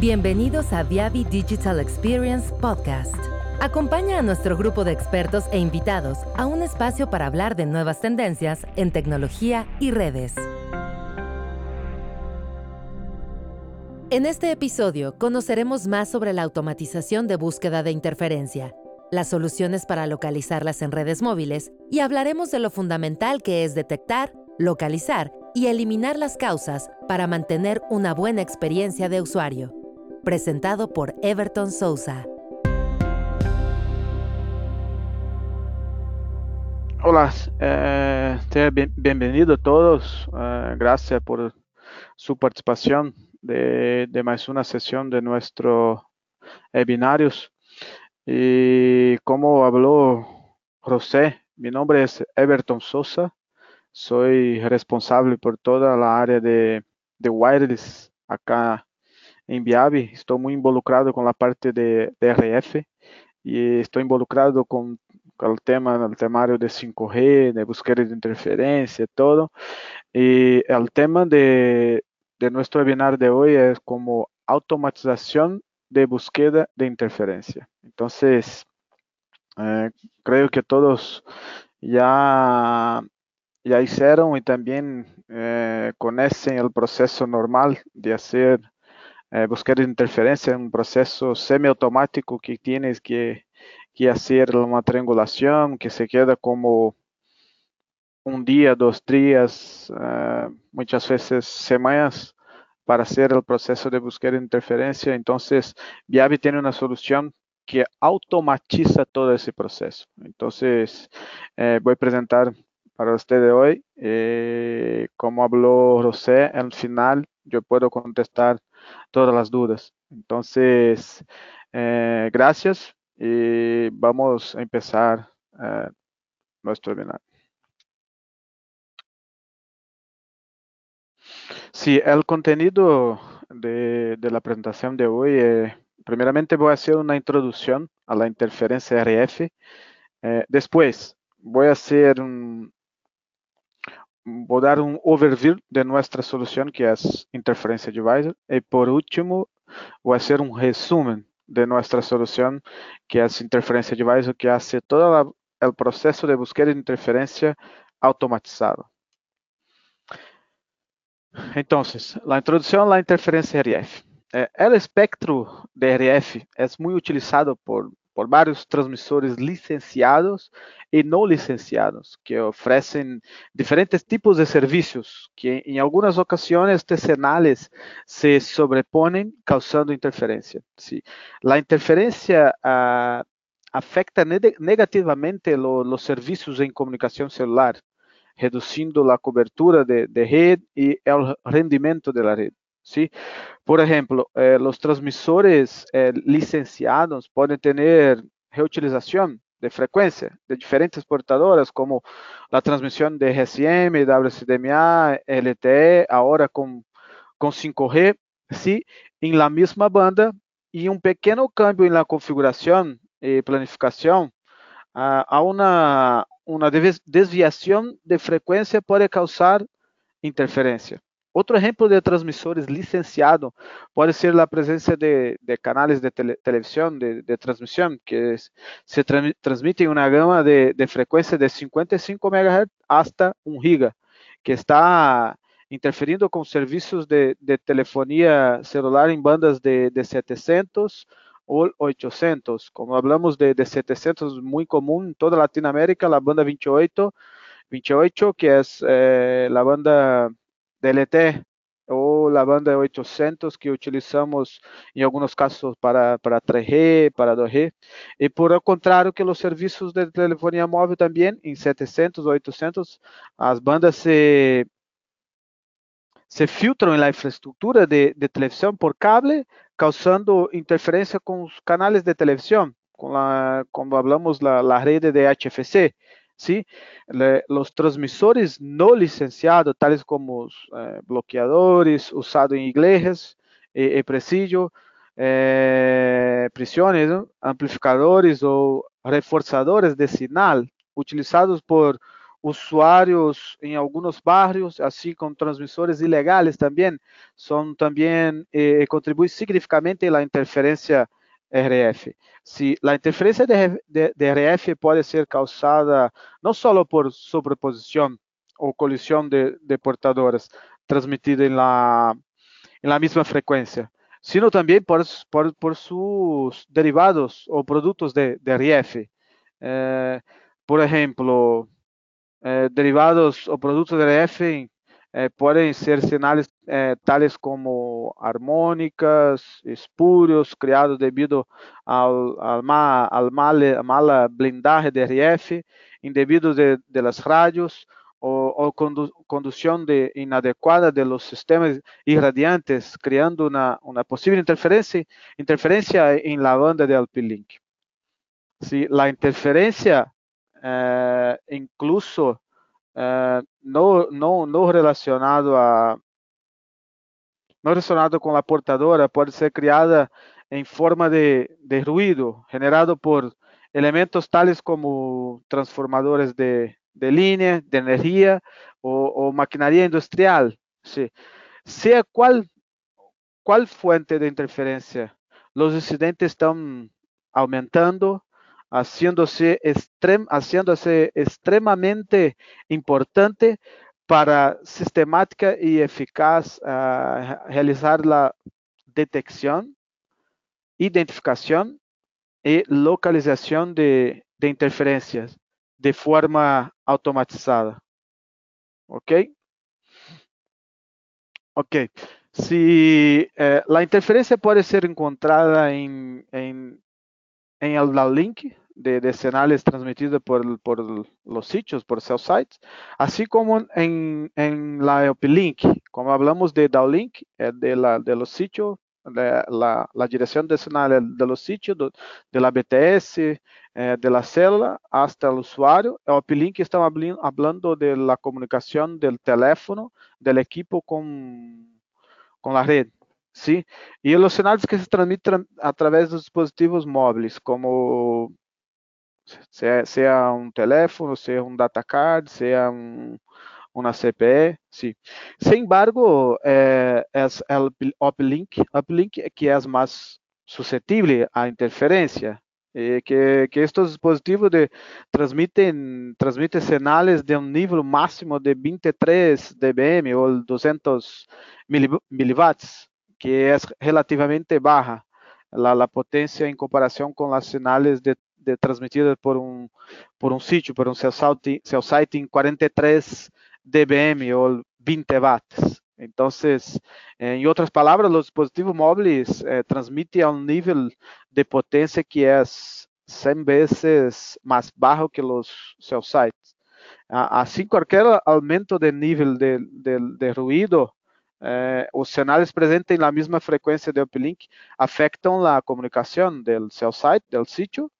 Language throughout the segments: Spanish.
Bienvenidos a Viavi Digital Experience Podcast. Acompaña a nuestro grupo de expertos e invitados a un espacio para hablar de nuevas tendencias en tecnología y redes. En este episodio conoceremos más sobre la automatización de búsqueda de interferencia, las soluciones para localizarlas en redes móviles y hablaremos de lo fundamental que es detectar, localizar y eliminar las causas para mantener una buena experiencia de usuario presentado por Everton Sousa. Hola, eh, bienvenido a todos. Eh, gracias por su participación de, más una sesión de nuestro webinarios. Y como habló José, mi nombre es Everton Sosa. Soy responsable por toda la área de wireless acá em Viavi, estou muito involucrado com a parte de, de RF e estou involucrado com, con, tema, o temário de 5G, de búsqueda de interferencia, todo. e o tema de, de nosso webinar de hoje é como automatização de búsqueda de interferência então eh, que todos já já hicieron e também eh, conocen el normal de fazer eh, buscar interferencia en un proceso semiautomático que tienes que, que hacer una triangulación que se queda como un día, dos días, uh, muchas veces semanas para hacer el proceso de buscar interferencia. Entonces, Viavi tiene una solución que automatiza todo ese proceso. Entonces, eh, voy a presentar para ustedes hoy, eh, como habló José, al final yo puedo contestar todas las dudas. Entonces, eh, gracias y vamos a empezar eh, nuestro webinar. Sí, el contenido de, la presentación de hoy, eh, primeramente voy a hacer una introducción a la interferencia RF. después voy a hacer un, vou dar um overview de nossa solução que é a Interferencia Divisor. e por último, vou fazer um resumo resumen de nossa solução que é a Interferencia Divisor, que faz todo o processo de busca de interferência automatizado. Então, a introdução à interferência RF. É, o espectro de RF é muito utilizado por por vários transmissores licenciados e não licenciados, que oferecem diferentes tipos de serviços que em algumas ocasiões ocasiones tercenales se sobrepõem causando interferência. Sí. a interferência uh, negativamente lo, serviços servicios comunicação celular, reduzindo a cobertura de, de e o rendimento rendimiento de la. ¿Sí? Por ejemplo, eh, los transmisores eh, licenciados pueden tener reutilización de frecuencia de diferentes portadoras, como la transmisión de GSM, WCDMA, LTE, ahora con, con 5G, ¿sí? en la misma banda, y un pequeño cambio en la configuración y planificación a, a una, una desviación de frecuencia puede causar interferencia. Outro exemplo de transmissores licenciado pode ser a presença de, de canais de tele, de, de, que se tra transmitem uma gama de, de, de 55 MHz hasta 1 GHz, que está interferindo com serviços de, telefonia celular em bandas de, de 700 ou 800. Como falamos de, de 700, muito comum em toda Latinoamérica, a banda 28, 28 que é eh, banda DLT ou a banda 800 que utilizamos em alguns casos para, para 3G, para 2G, e por o contrário que os serviços de telefonia móvel também, em 700 ou 800, as bandas se, se filtram na infraestrutura de, de televisão por cable, causando interferência com os canais de televisão, com a, como falamos, a rede de HFC, ¿sí? Le, los transmisores no licenciados, tales como eh, bloqueadores usados en iglesias, eh, eh, presidio, eh, prisiones, ¿no? amplificadores o reforzadores de señal utilizados por usuarios en algunos barrios, así como transmisores ilegales también, son también eh, eh, contribuyen significativamente a la interferencia RF. Se a interferência de, RF pode ser causada não só por sobreposição ou colisão de, de portadoras transmitida em la, la mesma frequência, sino também por, seus derivados ou produtos de, RF. Eh, por exemplo, eh, derivados ou produtos de RF eh, podem ser sinais eh, tales como harmônicas, espúrios, criados devido ao, ao, ma, ao mal, mala blindagem de RF, indebidos de, de las radios, ou, ou condu, condução de, inadequada de los sistemas irradiantes, criando uma, uma possível interferência, interferência em la banda de Alpilink. Si la interferência eh, incluso eh, no, no, no relacionado a no relacionado com a portadora pode ser criada em forma de, de ruído generado por elementos tales como transformadores de, de linha, de energia ou, ou maquinaria industrial. Sí. Sea qual, qual fuente de interferência, os incidentes estão aumentando haciéndose, extrem, haciéndose extremamente importante para sistemática y eficaz uh, realizar la detección, identificación y localización de, de interferencias de forma automatizada. ¿Ok? Ok. Si eh, la interferencia puede ser encontrada en, en en el link de, de transmitidos por, por, los sitios, por cell sites, así como en, en la link como hablamos de downlink, de, la, de los sitios, de la, la, dirección de señales de los sitios, de, de la BTS, eh, de la célula hasta el usuario. El uplink estamos hablando de la comunicación del teléfono, del equipo con, con la red. Sim, e os sinais que se transmitem através dos dispositivos móveis, como seja, seja um telefone, seja um datacard, seja um, uma CPE, sim. Sem embargo, é, é o uplink, uplink é que é mais suscetível à interferência, que, que estes dispositivos de, transmitem, transmitem sinais de um nível máximo de 23 dBm ou 200 miliwatts, que es relativamente baja la, la potencia en comparación con señales de, de transmitidas por un, por un sitio, por un cell site, en 43 dBm o 20 watts. Entonces, en otras palabras, los dispositivos móviles eh, transmiten a un nivel de potencia que es 100 veces más bajo que los cell sites. Así, cualquier aumento de nivel de, de, de é, os cenários presentes na la frequência frecuencia de uplink afetam a comunicação do seu site, do sítio,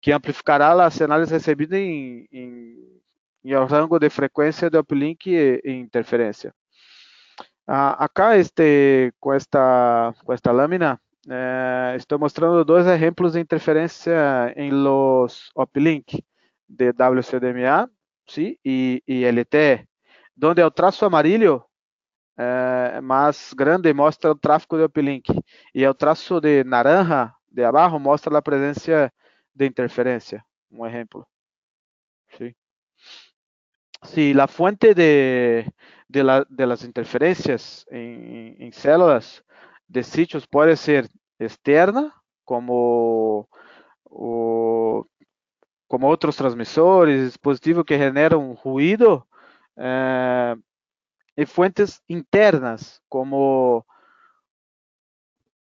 que amplificará os cenários recebidos em, en, en, rango de frequência de uplink e, e interferência. Ah, acá, este, esta, con esta lámina, é, estou mostrando dois exemplos de interferência em los uplink de WCDMA e, e LTE, onde o traço amarillo é, grande mostra o tráfego de uplink e o traço de naranja de abaixo mostra a presença de interferência. Um exemplo. Sí. Si a fuente de, de, la, de las interferencias en, en, células de sitios pode ser externa, como, o, como outros transmissores, dispositivos que generam ruído, eh, e fuentes internas, como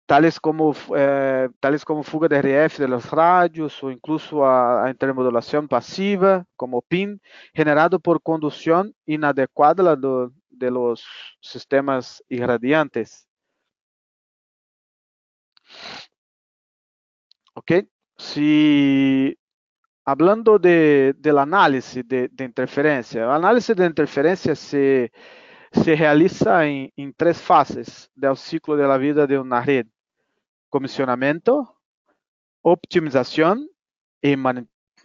tales como, eh, tales como fuga de RF de los radios ou incluso a, a intermodulação passiva, como PIN, generado por condução inadequada do, de los sistemas irradiantes. Ok? Se hablando de, del análisis de, de interferência, o análisis de interferência se se realiza em, em três fases do ciclo da vida de uma rede: comissionamento, optimização e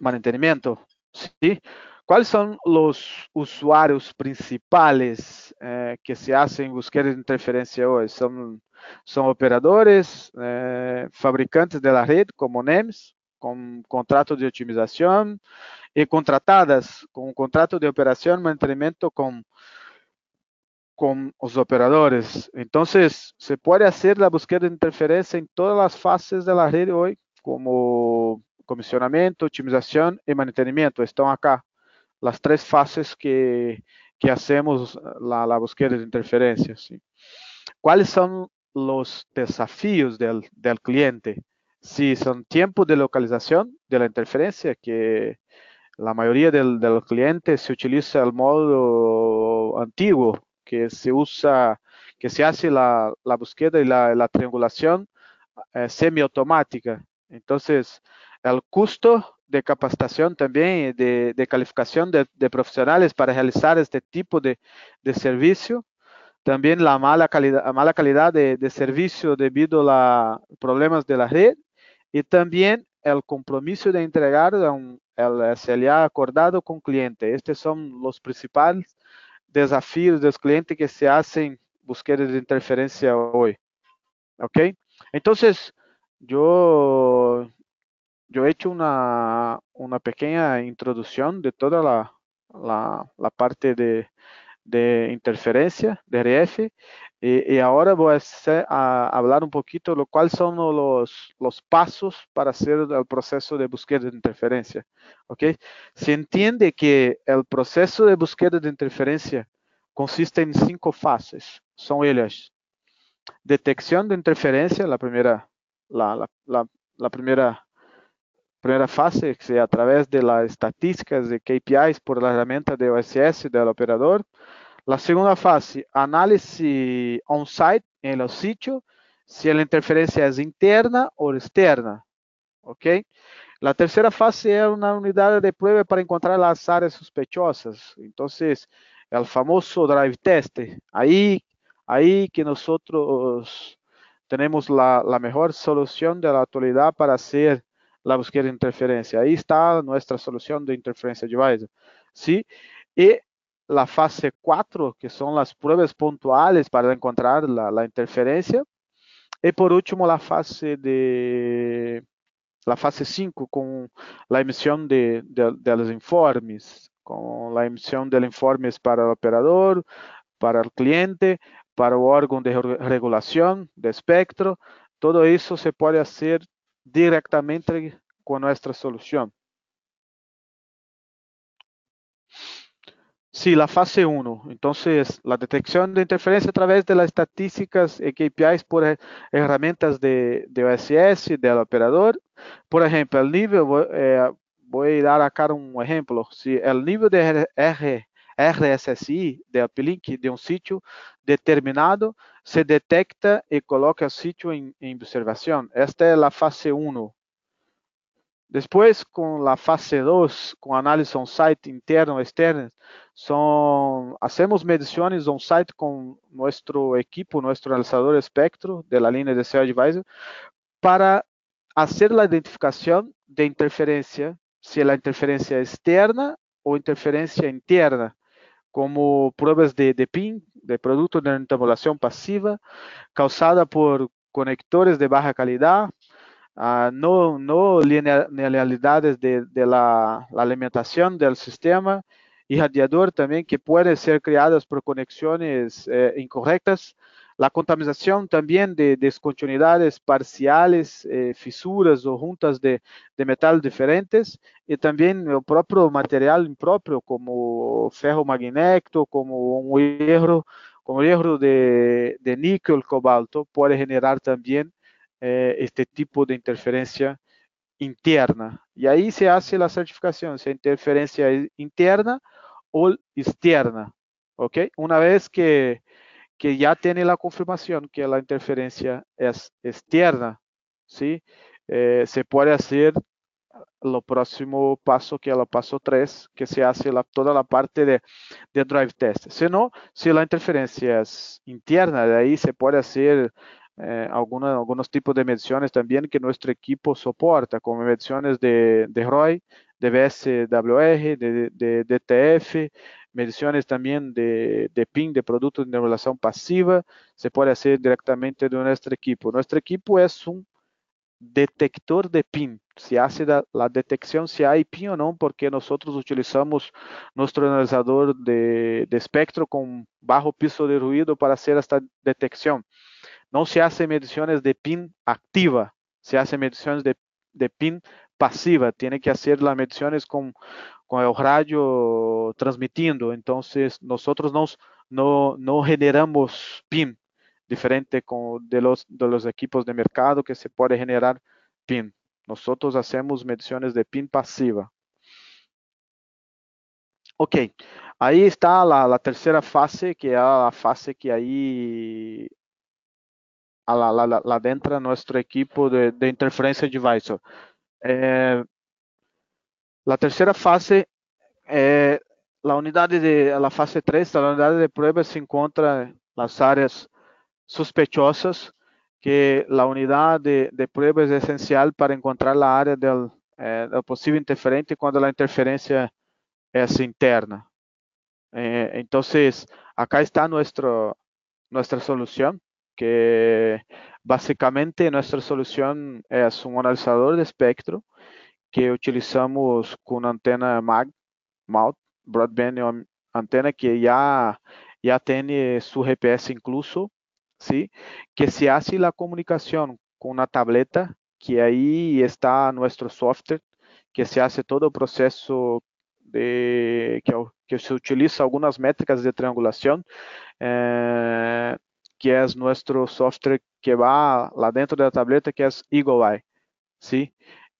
mantenimento. ¿sí? ¿Cuáles son los usuarios principales eh, que se hacen búsqueda de interferencia hoy? Son, son operadores, eh, fabricantes de la red, como NEMS, con contrato de otimización, y contratadas con contrato de operación, mantenimiento con, con los operadores. Entonces, se puede hacer la búsqueda de interferencia en todas las fases de la red hoy, como comisionamiento, otimización y mantenimiento. Están acá las tres fases que, hacemos la, la, búsqueda de interferencia. ¿Cuáles son los desafíos del, cliente? Sí, son tiempo de localización de la interferencia, que la mayoría del, de los clientes se utiliza el modo antiguo, que se usa, que se hace la, la búsqueda y la, la triangulación eh, semiautomática. Entonces, el costo de capacitación también, de, de calificación de, de, profesionales para realizar este tipo de, de servicio. También la mala calidad, mala calidad de, servicio debido a problemas de la red. Y también el compromiso de entregar un, el SLA acordado con cliente. Estos son los principales desafíos de los clientes que se hacen búsqueda de interferencia hoy. ¿Ok? Entonces, yo yo he hecho una, una pequeña de toda la parte de, de, interferencia de RF y, ahora voy a, hacer, a, hablar un poquito de cuáles son los, pasos para hacer el proceso de búsqueda de interferencia. ¿ok? Se entiende que el proceso de búsqueda de interferencia consiste en cinco fases. Son ellas. Detección de interferencia, la primera, la, primera primeira fase, que é através das estatísticas de KPIs por la herramienta de OSS del operador. La segunda fase, análise on-site, en el sitio, si a interferência é interna ou externa. ¿Ok? La tercera fase é uma unidade de prueba para encontrar as áreas sospechosas. Então, o famoso drive test. Aí, aí que nós temos a melhor solução da atualidade para ser la búsqueda de interferencia. Ahí está nuestra solución de interferencia device. ¿sí? Y la fase 4, que son las pruebas puntuales para encontrar la, interferencia. Y por último, la fase de la fase 5 con la emisión de, de, los informes, con la emisión de informes para el operador, para el cliente, para el órgano de regulación de espectro. Todo eso se puede hacer directamente con nuestra solución. Sí, la fase 1. Entonces, la detección de interferencia a través de las estadísticas y KPIs por herramientas de, de OSS, del operador. Por ejemplo, el nivel, eh, voy a dar acá un ejemplo. Si el nivel de R, RSSI del uplink de un sitio determinado se detecta y coloca el sitio en, en observación. Esta es la fase 1. Después, com a fase 2, com análise on-site interna ou externa, fazemos hacemos on-site com nosso equipo, nosso analisador espectro de la línea de SEO Advisor, para fazer a identificação de se si la interferência externa ou interferência interna, como pruebas de, de PIN, de produto de entabulação passiva, causada por conectores de baixa qualidade. Uh, no, no linealidades de, de la, alimentación del sistema y radiador también que pueden ser creadas por conexiones eh, incorrectas. La contaminación también de descontinuidades parciales, eh, fisuras o juntas de, de, metal diferentes y también el propio material impropio como ferro magnético, como un hierro, como hierro de, de níquel, cobalto, puede generar también eh, este tipo de interferência interna. E aí se hace a certificação, se a interferência é interna ou externa, ¿ok? Uma vez que, que já tem a confirmação que a interferência é externa, ¿sí? Eh, se pode fazer o próximo passo, que é o passo 3, que se hace la, toda a parte de, de drive test. Se não, se a interferência é interna, aí se pode fazer eh, alguna, algunos tipos de mediciones también que nuestro equipo soporta, como mediciones de, de ROI, de VSWR, de, de, DTF, mediciones también de, de, PIN, de productos de regulación pasiva, se puede hacer directamente de nuestro equipo. Nuestro equipo es un detector de PIN. Se hace la, la, detección si hay PIN o no, porque nosotros utilizamos nuestro analizador de, de, espectro con bajo piso de ruido para hacer esta detección. No se hace mediciones de PIN activa, se hace mediciones de, de PIN pasiva. Tiene que hacer las mediciones con, con el radio transmitiendo. Entonces, nosotros nos, no, no generamos PIN, diferente con, de, los, de los equipos de mercado que se puede generar PIN. Nosotros hacemos mediciones de PIN pasiva. Ok, ahí está la, la tercera fase, que es la fase que ahí Ah, lá, lá, lá dentro é nosso equipo de, de interferência advisor. Eh, a terceira fase, é a unidade de a fase 3, a unidade de pruebas se encontra nas áreas sospechosas, que a unidade de, de pruebas é essencial para encontrar a área do, é, do possível interferente quando a interferência é assim interna. É, então, acá está nosso, nossa solução que básicamente nuestra solución es un analizador de espectro que utilizamos con antena MAG, broadband antena que ya, ya tiene su GPS incluso ¿sí? Que se hace la comunicación con una tableta, que ahí está nuestro software, que se hace todo el proceso de que, que se utiliza algunas métricas de triangulación, eh, que es nuestro software que va lá dentro da tableta, que é EagleEye.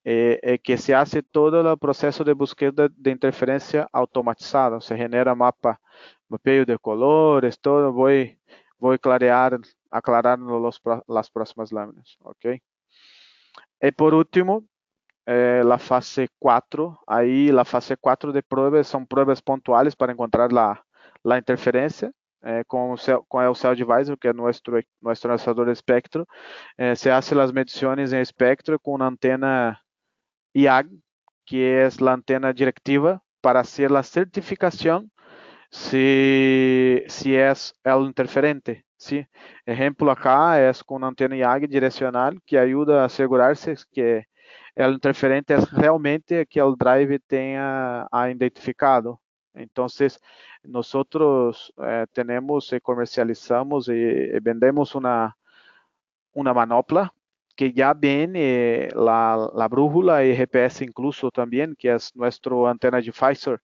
Eh, eh, que se hace todo o processo de búsqueda de interferência automatizada, se genera mapa, mapeio de colores, todo, vou voy a clarear, aclarar los, próximas láminas. ¿ok? Y por último, eh, fase 4. Ahí la fase 4 de pruebas son pruebas puntuales para encontrar la interferencia. Eh, con, el Cell Divisor, que es nuestro, nuestro lanzador de espectro, eh, se hace las mediciones en espectro con una antena IAG, que es la antena directiva, para hacer la certificación se, se é elo interferente. ¿sí? Ejemplo acá es con una antena IAG direccional que ayuda a asegurarse que el interferente es realmente que el drive tenha identificado. Entonces, nosotros eh, tenemos y comercializamos y, y, vendemos una, una manopla que ya viene la, la brújula y GPS incluso también, que es nuestro antena de Pfizer,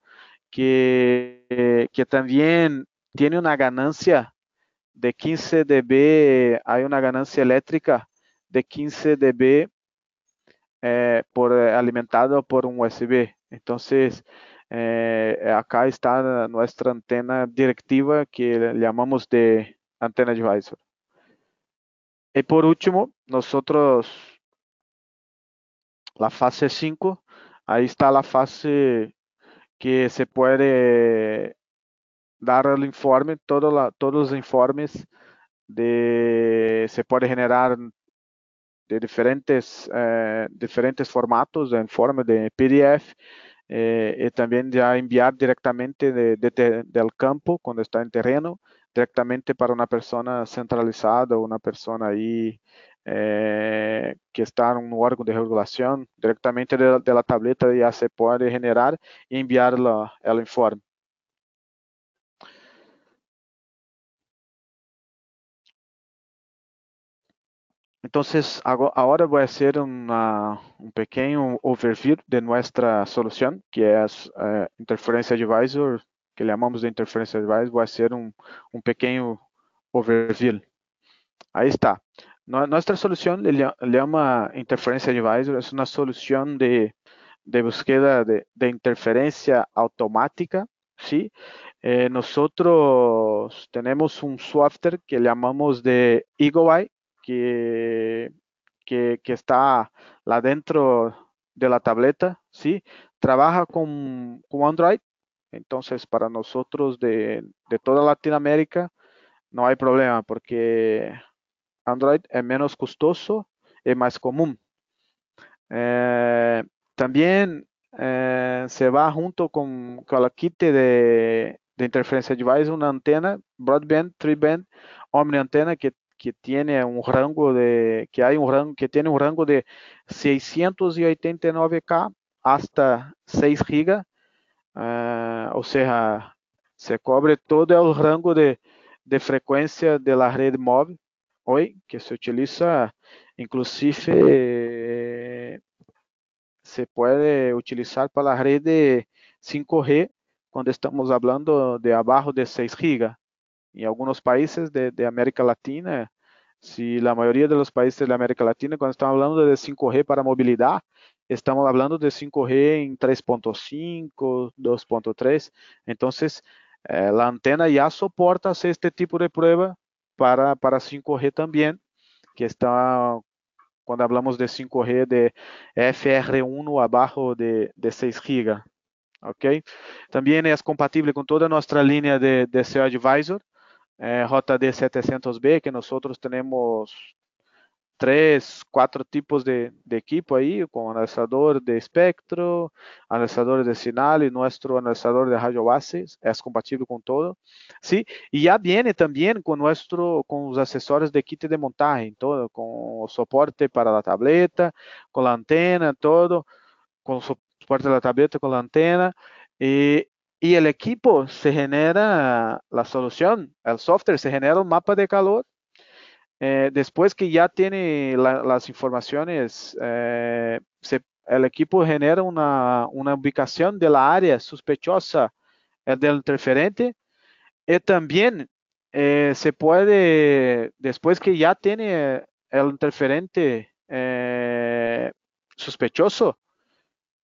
que, que también tiene una ganancia de 15 dB, hay una ganancia eléctrica de 15 dB eh, por, alimentado por un USB. Entonces, eh, acá está nuestra antena directiva que llamamos de antena advisor. Y por último, nosotros, la fase 5, ahí está la fase que se puede dar el informe, todos los informes se puede generar de diferentes, eh, diferentes formatos de informe de PDF eh, y también ya enviar directamente de, de, del campo cuando está en terreno, directamente para una persona centralizada, una persona ahí é, que está no órgão de regulação, diretamente da tableta já se pode generar e enviar o informe. Então, agora, ahora vai ser hacer una, overview de nossa solução, que é eh, é, Interference Advisor, que le llamamos de Interference Advisor. vai ser um pequeno overview. Aí está. Nossa solução, le, chama llama Interference Advisor. é uma solução de, de búsqueda de, de, automática. ¿sí? Eh, nosotros tenemos un software que llamamos de EagleEye que, que, está lá dentro de la tableta, ¿sí? Trabaja con, con Android, entonces para nosotros de, de toda Latinoamérica no hay problema porque Android é menos custoso e mais comum. É, também eh, se va junto con, con el kit de, de interferencia device una antena broadband, tri-band, omni antena que, que tiene un rango de que hay un rango que tiene un rango de 689K hasta 6 GB, uh, ou seja, se cobre todo o rango de, de frequência da rede móvel, hoje, que se utiliza, inclusive, se pode utilizar para a rede 5G, quando estamos falando de abaixo de 6 GB. Em alguns países de, de América Latina, se a maioria dos países da América Latina, quando estamos falando de 5G para mobilidade, estamos hablando de 5G en 3.5, 2.3. Entonces, eh, antena ya soporta este tipo de prueba para, para 5G también, que está, cuando hablamos de 5G de FR1 abajo de, de 6 GB. ¿ok? También es compatible con toda nuestra línea de, de SEO Advisor, é, eh, JD700B, que nós temos três, quatro tipos de, de, equipo aí com analisador de espectro, analisador de sinal e nosso analisador de rádio base é compatível com todo, sim e já vem também com nosso com os acessórios de kit de montaje, todo, con soporte para a tableta, com a antena, todo, com soporte da tableta, com a antena, e e o equipo se genera a solução, o software se genera um mapa de calor Eh, después que ya tiene las informaciones, eh, el equipo genera una, ubicación de la área sospechosa eh, del interferente y también se puede, después que ya tiene el interferente sospechoso,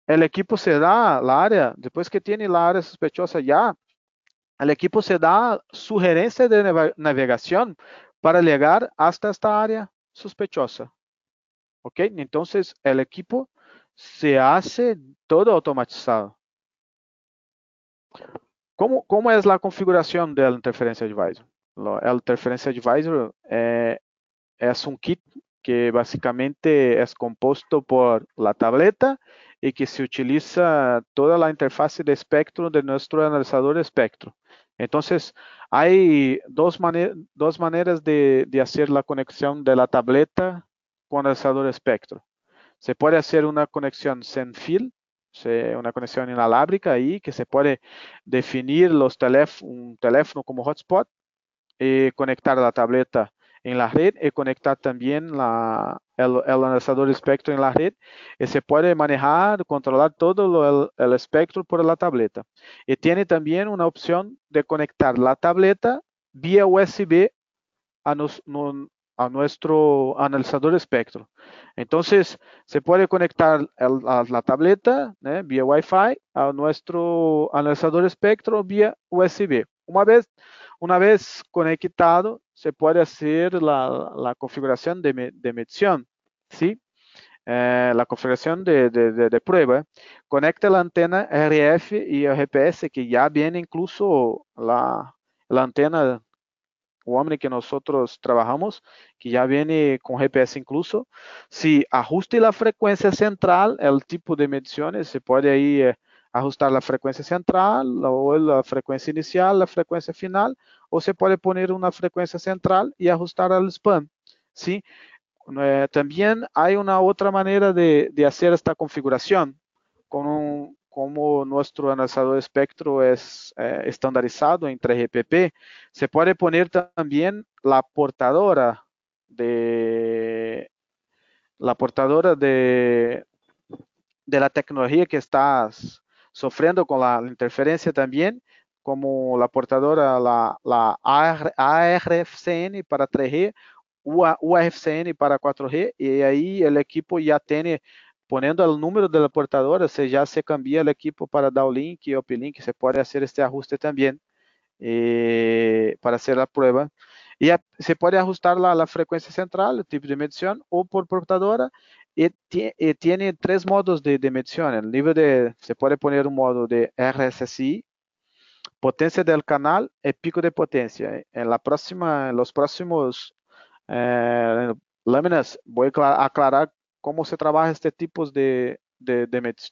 el equipo se da la área, después que tiene la área sospechosa ya, el equipo se da sugerencia de navegación para llegar hasta esta área sospechosa. ¿Ok? Entonces, el equipo se hace todo automatizado. ¿Cómo, es la configuración del Interference Advisor? El Interference Advisor eh, es un kit que básicamente es compuesto por la tableta y que se utiliza toda la interfaz de espectro de nuestro analizador de espectro. Entonces, hay dos, maneras de, de, hacer la conexión de la tableta con el analizador espectro. Se puede hacer una conexión sin fil, una conexión inalámbrica ahí, que se puede definir los un teléfono como hotspot y conectar la tableta en la red y conectar también la, el, analizador espectro en la red y se puede manejar, controlar todo el, el, espectro por la tableta. Y tiene también una opción de conectar la tableta vía USB a, nos, no, a nuestro analizador espectro. Entonces, se puede conectar la tableta ¿eh? vía Wi-Fi a nuestro analizador espectro vía USB. Una vez una vez conectado, se puede hacer la, la configuración de, de, medición, ¿sí? Eh, la configuración de, de, de, prueba. Conecta la antena RF y GPS, que ya viene incluso la, la antena Omni que nosotros trabajamos, que ya viene con GPS incluso. Si ajuste la frecuencia central, el tipo de mediciones, se puede ahí eh, ajustar a frequência central, ou a frequência inicial, a frequência final, ou você pode pôr uma frequência central e ajustar ao spam. ¿sí? Eh, también hay una otra manera de, hacer esta configuración, como nuestro analizador de espectro es eh, estandarizado en 3GPP, se puede poner también la portadora de la portadora de, de la tecnología que estás sofrendo com a interferência também, como a portadora, la, la ARFCN para 3G, UARFCN para 4G, e aí o equipo já tem, ponendo o número da portadora, você já se cambia o equipo para downlink e uplink, você pode fazer este ajuste também eh, para fazer a prova. E a, você pode ajustar a frequência central, o tipo de medição, ou por portadora, y, tiene tres modos de, medición. El nivel de, se puede poner un modo de RSSI, potencia del canal y pico de potencia. En la próxima, en los próximos eh, láminas voy a aclarar cómo se trabaja este tipo de, de,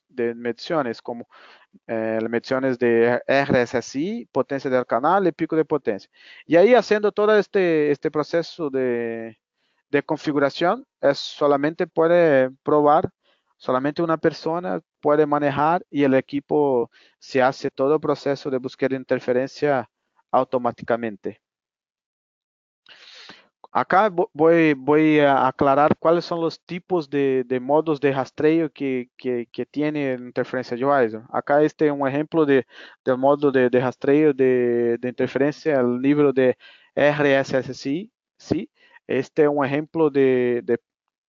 de, mediciones, como eh, mediciones de RSSI, potencia del canal y pico de potencia. Y ahí haciendo todo este, este proceso de, de configuración, es solamente puede probar, solamente una persona puede manejar y el equipo se hace todo el proceso de búsqueda de interferencia automáticamente. Acá voy, voy a aclarar cuáles son los tipos de, modos de rastreo que, que, tiene interferencia de Acá este es un ejemplo de, del modo de, rastreo de, interferencia al nivel de RSSI. ¿sí? Este é um exemplo de, de,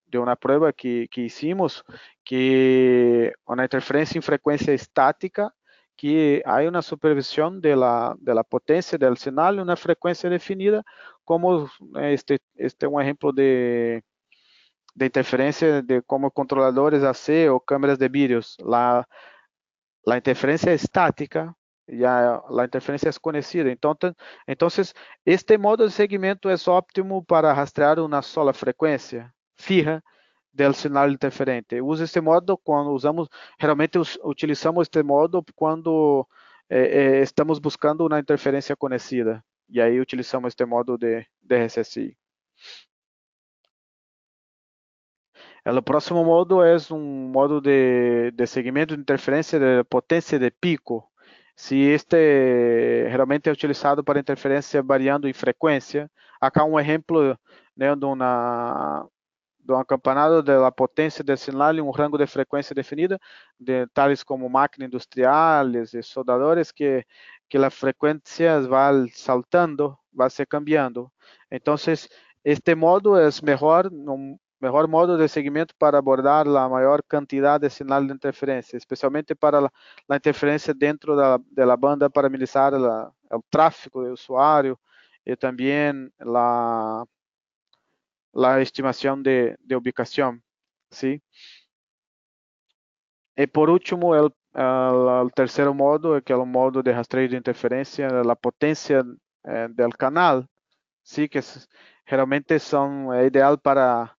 de uma prova que, que hicimos, que uma interferência em frequência estática, que há uma supervisão da, da potência do sinal e uma frequência definida, como este, este é um exemplo de, de interferência de como controladores AC ou câmeras de vídeos. A, a interferência estática ya la interferencia es conocida. Entonces, entonces, este modo de seguimiento es óptimo para rastrear una sola frecuencia fija del sinal interferente. Usa este modo quando usamos, geralmente utilizamos este modo quando eh, eh, estamos buscando uma interferência conhecida. E aí utilizamos este modo de, de RSSI. O próximo modo é um modo de, de seguimento de interferência de potência de pico. Se este geralmente é utilizado para interferência variando em frequência, acá um exemplo né, de uma do acampanado da potência do sinal em um rango de frequência definida, de tales como máquinas industriais e soldadores, que, que as frequências vão saltando, vai se cambiando. Então, este modo é melhor, um melhor modo de seguimento para abordar a maior quantidade de sinal de interferência, especialmente para a interferência dentro da, da banda para minimizar o tráfego do usuário e também a la estimación de, ubicación. ¿sí? Y por último, el, tercer modo, que es el modo de rastreo de interferencia, la potencia eh, del canal, ¿sí? que generalmente son ideal para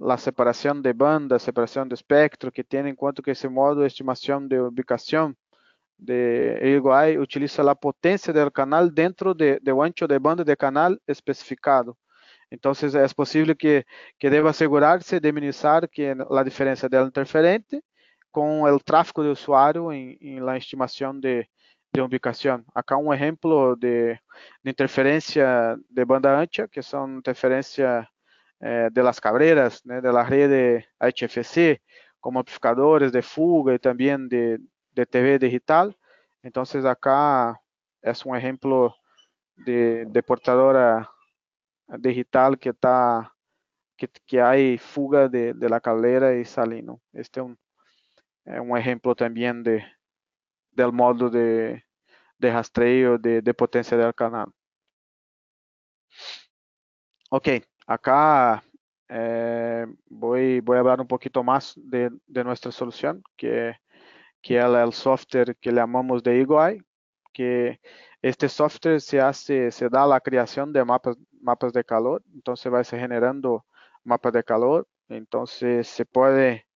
la separación de banda, separación de espectro, que tiene en cuenta que ese modo de estimación de ubicación de EIGOI utiliza la potencia del canal dentro de, de ancho de banda de canal especificado. Então, é possível que, que deva assegurar-se de minimizar que a diferença del interferente com o tráfego de usuário em, em la estimação de, de ubicação. Acá um exemplo de, de de banda ancha, que são interferência eh, de las cabreiras, né, de la rede HFC, como amplificadores de fuga e também de, de TV digital. Então, acá é um exemplo de, de portadora digital que está que, que hay fuga de, de, la caldera y salino. Este es un, un ejemplo también de, del modo de, de rastreo de, de, potencia del canal. Ok, acá eh, voy, a hablar un poquito más de, nuestra solución, que, es el software que llamamos de EagleEye, que este software se hace, se da la creación de mapas, mapas de calor, entonces va a ser generando mapas de calor, entonces se puede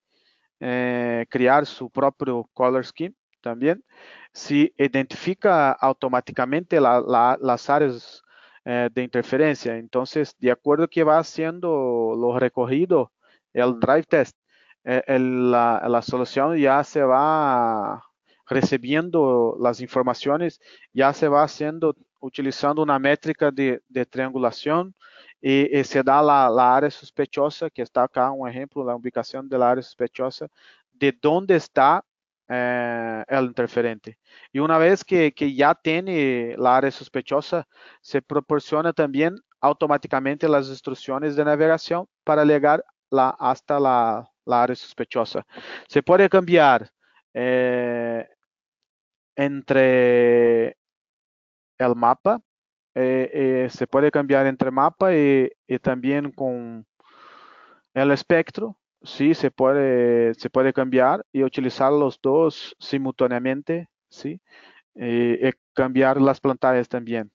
eh, crear su propio color scheme también. Se identifica automáticamente la, la, las áreas eh, de interferencia, entonces de acuerdo que va haciendo lo recorrido, el drive test, eh, el, la, la solución ya se va recibiendo las informaciones, ya se va haciendo utilizando una métrica de, de triangulación y, y, se da la, la, área sospechosa, que está acá un ejemplo, la ubicación de la área sospechosa, de dónde está eh, el interferente. Y una vez que, ya tiene la área sospechosa, se proporciona también automáticamente las instrucciones de navegación para llegar hasta la, la área sospechosa. Se puede cambiar eh, entre el mapa, eh, eh, se puede cambiar entre mapa y, y, también con el espectro, sí, se puede, se puede cambiar y utilizar los dos simultáneamente, sí, y, y cambiar las pantallas también.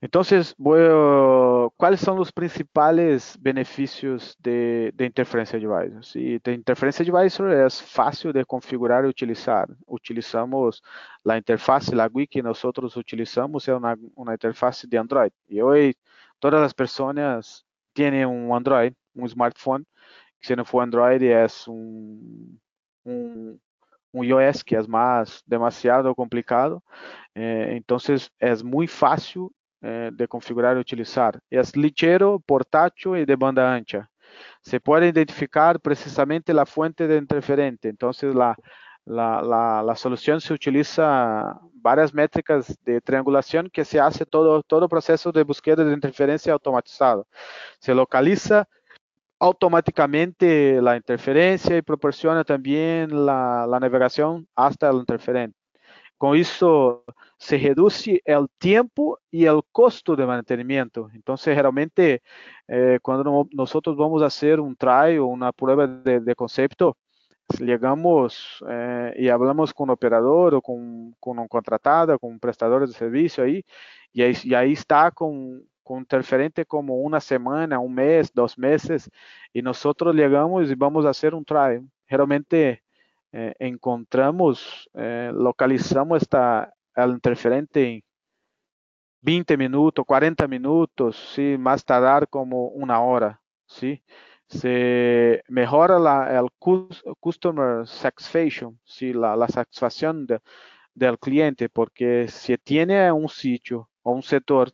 Entonces, bueno, ¿cuáles son los principales beneficios de, de Interferência Advisor? Sí, de Interferência Advisor es fácil de configurar y utilizar. Utilizamos la interfaz, la GUI que nosotros utilizamos es una, una interfaz de Android. Y hoy todas las personas tienen un Android, un smartphone. Si no fue Android, es un, un, un iOS que es más demasiado complicado. Eh, entonces, es muy fácil eh, de configurar y utilizar. Es ligero, portátil y de banda ancha. Se puede identificar precisamente la fuente de interferente. Entonces, la, la, la, la, solución se utiliza varias métricas de triangulación que se hace todo, todo proceso de búsqueda de interferencia automatizado. Se localiza automáticamente la interferencia y proporciona también la, la navegación hasta el interferente. Com isso, se reduz o tempo e o custo de mantenimento. Então, geralmente, eh, quando nós vamos fazer um trial, uma prova de, de conceito, ligamos eh, y hablamos con un operador o con, con, un contratado, con un prestador de servicio ahí, y ahí, y ahí está con, con interferente como una semana, un mes, dos meses, y nosotros llegamos y vamos a hacer un try. Realmente eh, encontramos, eh, localizamos esta, el interferente en 20 minutos, 40 minutos, ¿sí? más tardar como una hora. ¿sí? Se mejora la, el customer satisfaction, ¿sí? la, la satisfacción de, del cliente, porque si tiene un sitio o un sector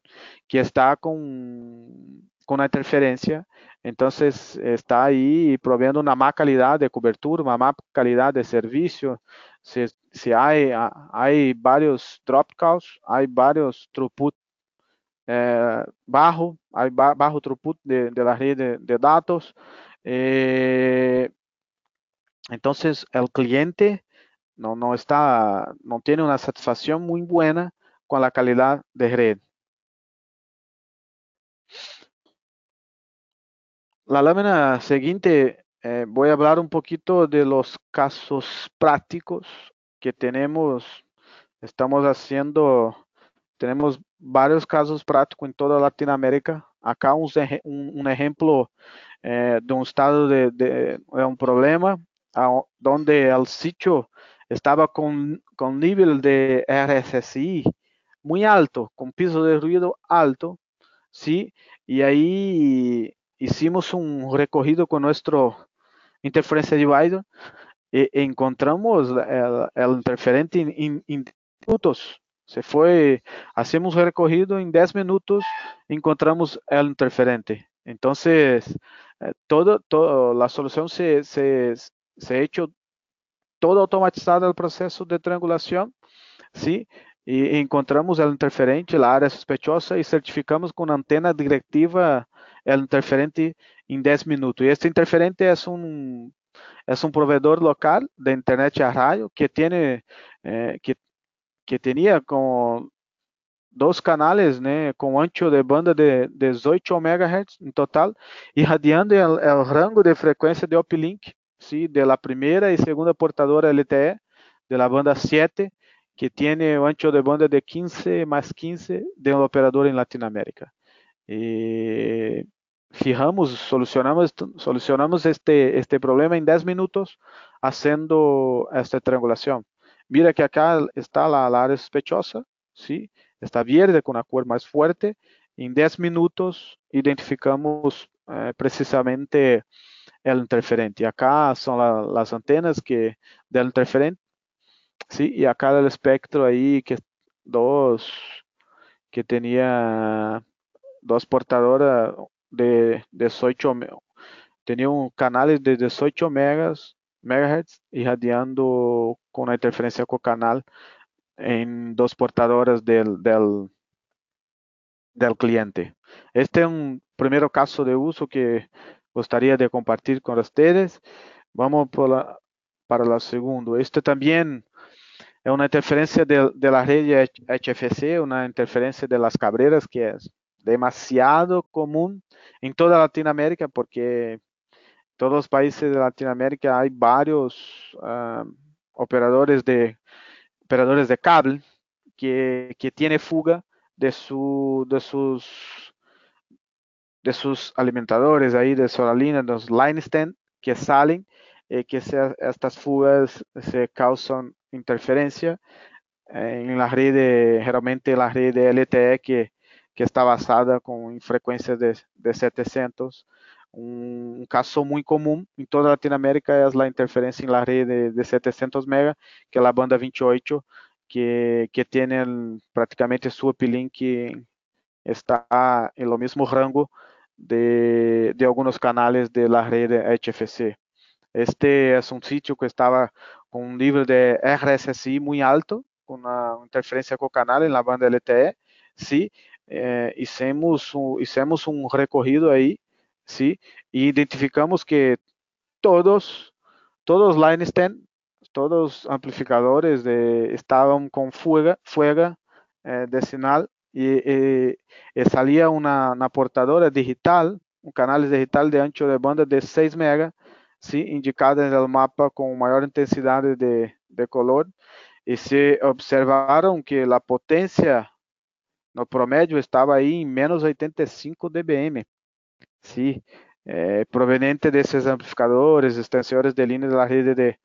que está con, con una interferencia, entonces está ahí proveyendo una má calidad de cobertura, una má calidad de servicio. Si, si hay, hay varios dropouts, hay varios throughput eh, bajo, hay ba bajo throughput de, de, la red de, de datos. Eh, entonces el cliente no, no está, no tiene una satisfacción muy buena con la calidad de red. La lámina siguiente eh, voy a hablar un poquito de los casos prácticos que tenemos. Estamos haciendo, tenemos varios casos prácticos en toda Latinoamérica. Acá un, ejemplo eh, de un estado de, un problema donde el sitio estaba con, con nivel de RSSI muy alto, con piso de ruido alto, ¿sí? Y ahí hicimos un recorrido con nuestro interferencia divisor e encontramos el, interferente en, minutos. Se fue, hacemos recorrido en 10 minutos, encontramos el interferente. Entonces, eh, todo, la solución se, se, se ha hecho todo automatizado el de triangulación, ¿sí? Y encontramos el interferente, la área sospechosa y certificamos con antena directiva el interferente en 10 minutos. Y este interferente es un, es un proveedor local de internet a radio que tiene, eh, que, que tenía como dos canales né, com ancho de banda de 18 MHz em total, irradiando o, rango de frequência de uplink, sim, de la primeira e segunda portadora LTE, de la banda 7, que o ancho de banda de 15 mais 15 de um operador em Latinoamérica. E fijamos, solucionamos, solucionamos este, este problema en 10 minutos haciendo esta triangulación. Mira que acá está la, la sospechosa, ¿sí? está verde con una cor más fuerte. En 10 minutos identificamos eh, precisamente el interferente. Acá son la, las antenas que del interferente, ¿sí? y acá el espectro ahí que dos que tenía dos portadoras de 18 tenía un canal de 18 megas, megahertz irradiando con la interferencia con canal en dos portadoras del, del, del cliente. Este es un primer caso de uso que gustaría de compartir con ustedes. Vamos por la, para la segundo. Este también es una interferencia de, de la red HFC, una interferencia de las cabreras que es demasiado común en toda Latinoamérica, porque todos los países de Latinoamérica hay varios uh, operadores de operadores de cable que, que tiene fuga de, su, de sus de sus alimentadores ahí de solalina, los line stand que salen, eh, que estas fugas se causan interferencia en la red, generalmente la red LTE que, que está basada con frecuencias de, de 700. Un, caso muy común en toda Latinoamérica es la interferencia en la red de, de 700 MB, que es la banda 28, que, que tiene prácticamente su uplink está en lo mismo rango de, de algunos canales de la HFC. Este es un sitio que estaba con un nivel de RSSI muy alto, con una interferencia con canal en la banda LTE, sí, eh, hicimos, hicimos recorrido ahí, sí, e identificamos que todos, todos line stand, todos amplificadores de, estaban con fuga, fuga eh, y, y, y, salía una, portadora digital, un canal digital de ancho de banda de 6 MB, ¿sí? indicada en el mapa con mayor intensidad de, color, y se observaron que la potencia no promedio estaba ahí en menos 85 dBm, ¿sí? Eh, proveniente de esos amplificadores, extensores de línea de la red de,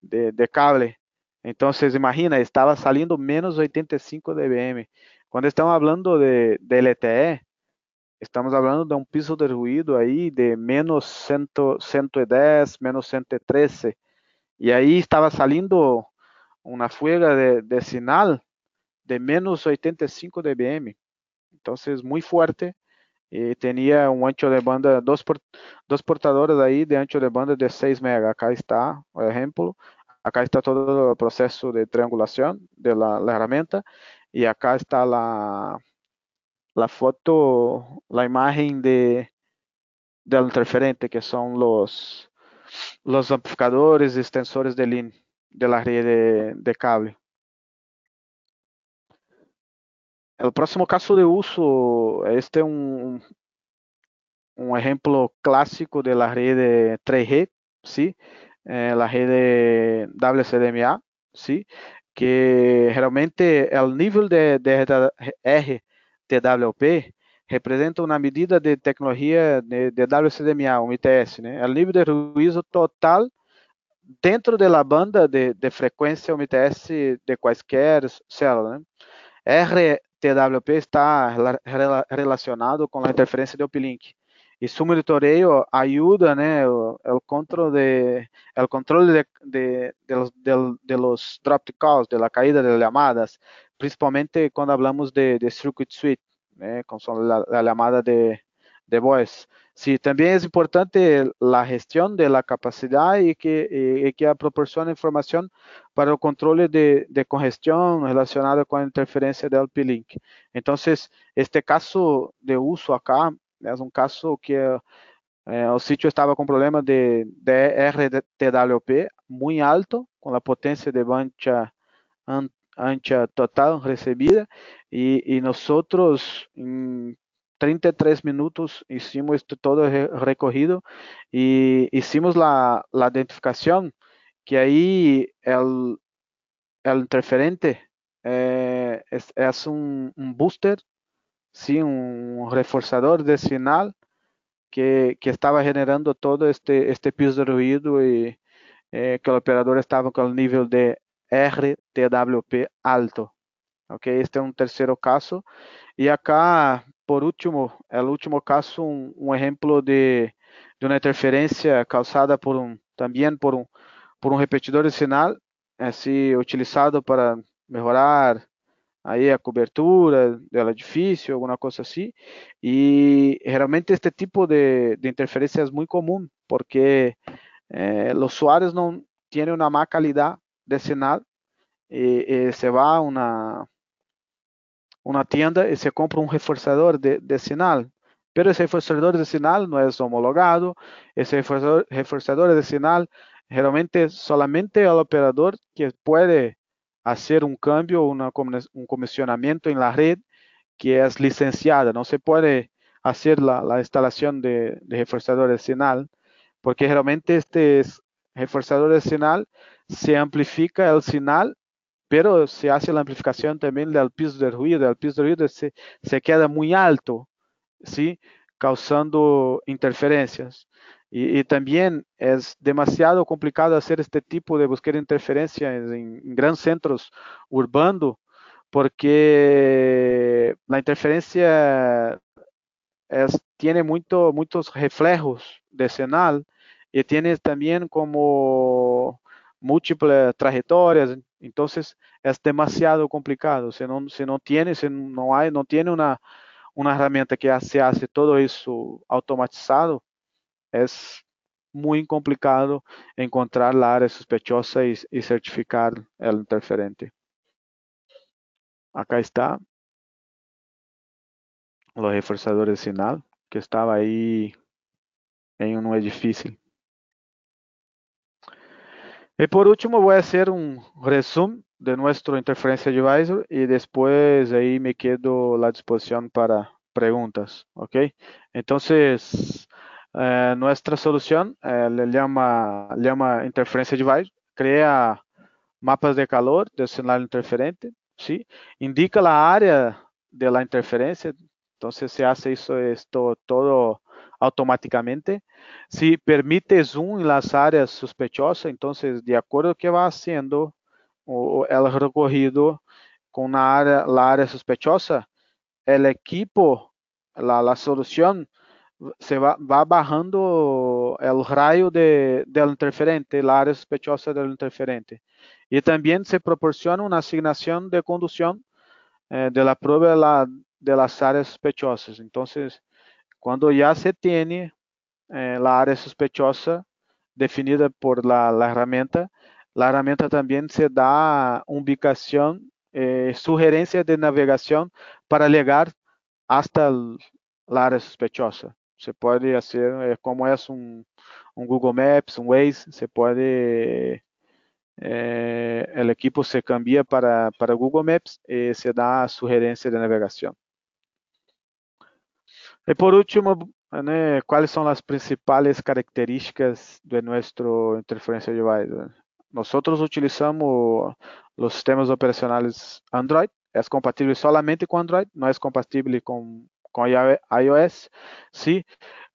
de, de cable. Entonces, imagina, estaba saliendo menos 85 dBm. Cuando estamos hablando de, de LTE, estamos hablando de un piso de ruido ahí de menos 100, 110, menos 113. Y ahí estaba saliendo una fuga de, de señal de menos 85 dBm. Entonces, muy fuerte. Y tenía un ancho de banda, dos portadores ahí de ancho de banda de 6 MB. Acá está, por ejemplo. Acá está todo el proceso de triangulación de la, la acá está la, la foto, la imagen de, del interferente, que son los, los amplificadores y extensores de línea de la de, de cable. El próximo caso de uso, este es un, un ejemplo clásico de la red de 3G, ¿sí? Eh, la red WCDMA, ¿sí? Que realmente el nivel de, de RTWP representa una medida de tecnología de, de WCDMA, un ITS, né? El nivel de ruido total dentro da banda de, de frequência UMTS de quaisquer células. Né? RTWP está relacionado com a interferência de uplink. E su monitoreio ajuda, né, o, o controle de, o controle de, de, de, los, de, de los drop calls, de la caída de llamadas, principalmente quando falamos de, de circuit suite, né, com a, chamada de, de voz. Sí, también es importante la gestión de la capacidad y que, y que proporciona información para el control de, de congestión relacionada con la interferencia del P-Link. Entonces, este caso de uso acá es un caso que eh, el sitio estaba con problemas de, de RTWP muy alto, con la potencia de ancha, ancha total recibida, y, y nosotros en 33 minutos hicimos esto todo recorrido y hicimos la, la identificación que ahí el, el interferente eh, es, un, booster, sí, un reforzador de señal que, que, estaba generando todo este, este piso de ruido y eh, que el operador estaba con el nivel de RTWP alto. Ok, este es un tercer caso. Y acá por último, el último caso, un ejemplo de, de, una interferencia causada por un, también por un, por un repetidor de señal, así utilizado para mejorar aí a cobertura do edifício, alguma coisa assim. E realmente este tipo de, de interferência é muito comum, porque eh, os usuários não têm uma má qualidade de sinal e, e se vai uma una tienda y se compra un reforzador de, de señal, pero ese reforzador de señal no es homologado, ese reforzador, de señal realmente solamente el operador que puede hacer un cambio, una, un comisionamiento en la red que es licenciada, no se puede hacer la, la instalación de, de reforzador de señal, porque realmente este reforzador de señal se amplifica el señal pero se hace la amplificación también del piso de ruido, el piso de ruido se, se queda muy alto, ¿sí? causando interferencias. Y, y, también es demasiado complicado hacer este tipo de búsqueda de interferencia en, en grandes centros urbanos, porque la interferencia es, tiene muito, muitos reflejos de señal y tiene también como múltiples trayectorias, entonces es demasiado complicado. Si no, si no tiene, si no hay, no tiene una, una herramienta que se hace todo eso automatizado, es muy complicado encontrar la área sospechosa y, y certificar el interferente. Acá está los reforzadores de sinal que estaba ahí en un edifício. E por último, vou fazer um resumo de nosso Interferência Advisor e depois aí me quedo à disposição para perguntas, ok? Então, eh, nossa solução eh, le llama, llama Interferência Advisor, cria mapas de calor de sinal interferente, ¿sí? indica a área de la interferência, então se hace isso esto todo automáticamente. Si permite zoom en las áreas sospechosas, entonces de acuerdo que va haciendo el recorrido con la área, la área sospechosa, el equipo, la, solución se va, va, bajando el rayo de, del interferente, la área sospechosa del interferente. Y también se proporciona una asignación de conducción eh, de la prueba de las áreas sospechosas. Entonces, cuando ya se tiene eh, la área sospechosa definida por la, la, herramienta, la herramienta también se da ubicación, eh, de navegación para llegar hasta el, la área sospechosa. Se puede hacer, eh, como un, un, Google Maps, un Waze, se puede, eh, el equipo se cambia para, para Google Maps y se da sugerencia de navegación. E por último, né, quais são as principais características de nosso interferência Device? Nós utilizamos os sistemas operacionais Android, É compatível somente com Android, não é compatível com, con iOS, Sim.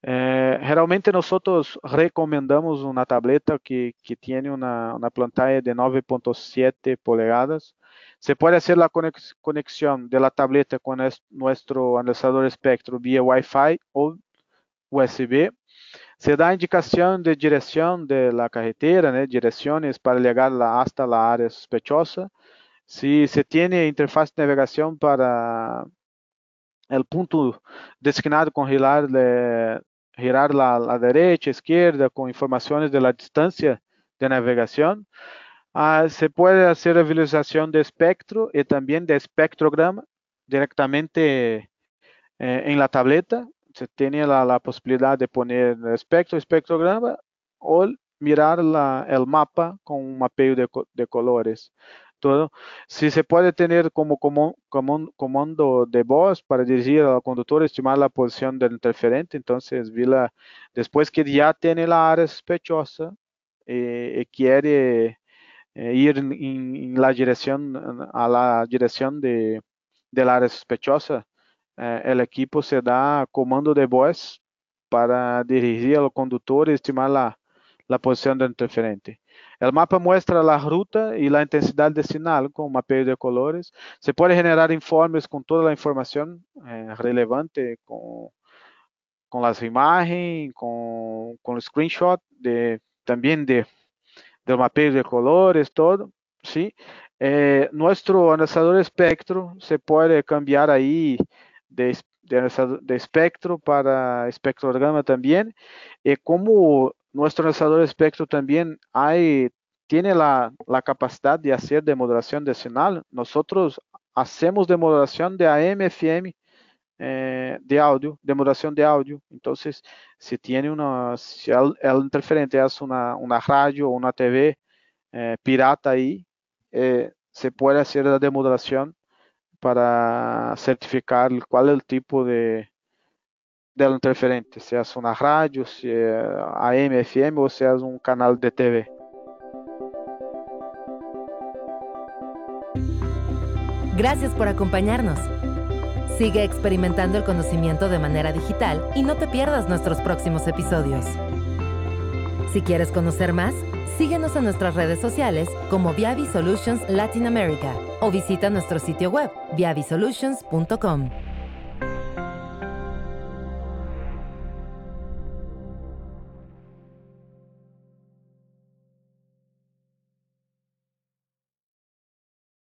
É, eh, realmente nosotros recomendamos uma tableta que, que tiene uma uma pantalla de 9.7 polegadas Se puede hacer la conexión de la tableta con nuestro analizador espectro vía Wi-Fi o USB. Se da indicación de dirección de la carretera, ¿no? direcciones para llegar hasta la área sospechosa. Si se tiene interfaz de navegación para el punto designado con girar, de, la derecha, izquierda, con informaciones de la distancia de navegación. Ah, se puede hacer visualización de espectro y también de espectrograma directamente eh, en la tableta. Se tiene la, posibilidad de poner espectro, espectrograma o mirar el mapa con un mapeo de, colores. Todo. Si se puede tener como, como, como comando de voz para dirigir al conductor, estimar la posición del interferente, entonces la, después que ya tiene la área sospechosa eh, y quiere eh, ir en, la dirección, a la dirección de, del área sospechosa, eh, el equipo se da comando de voz para dirigir al conductor y estimar la, la posición del interferente. El mapa muestra la ruta y la intensidad de señal con mapeo de colores. Se puede generar informes con toda la información eh, relevante, con, con, las imágenes, con, con el screenshot, de, también de del mapeo de colores, todo, ¿sí? Eh, nuestro analizador espectro se puede cambiar ahí de, de, de espectro para espectrograma también. Y como nuestro analizador espectro también tiene la, la capacidad de hacer de modulación de señal, nosotros hacemos de modulación de AM, FM, eh, de audio, de modulación de audio. Entonces, si tiene una, si el, interferente es una, una, radio o una TV eh, pirata ahí, eh, se puede hacer la demodulación para certificar cuál es el tipo de del interferente, si una radio, si es AM, FM o si un canal de TV. Gracias por acompañarnos. Sigue experimentando el conocimiento de manera digital y no te pierdas nuestros próximos episodios. Si quieres conocer más, síguenos en nuestras redes sociales como Viavi Solutions Latin America o visita nuestro sitio web viavisolutions.com.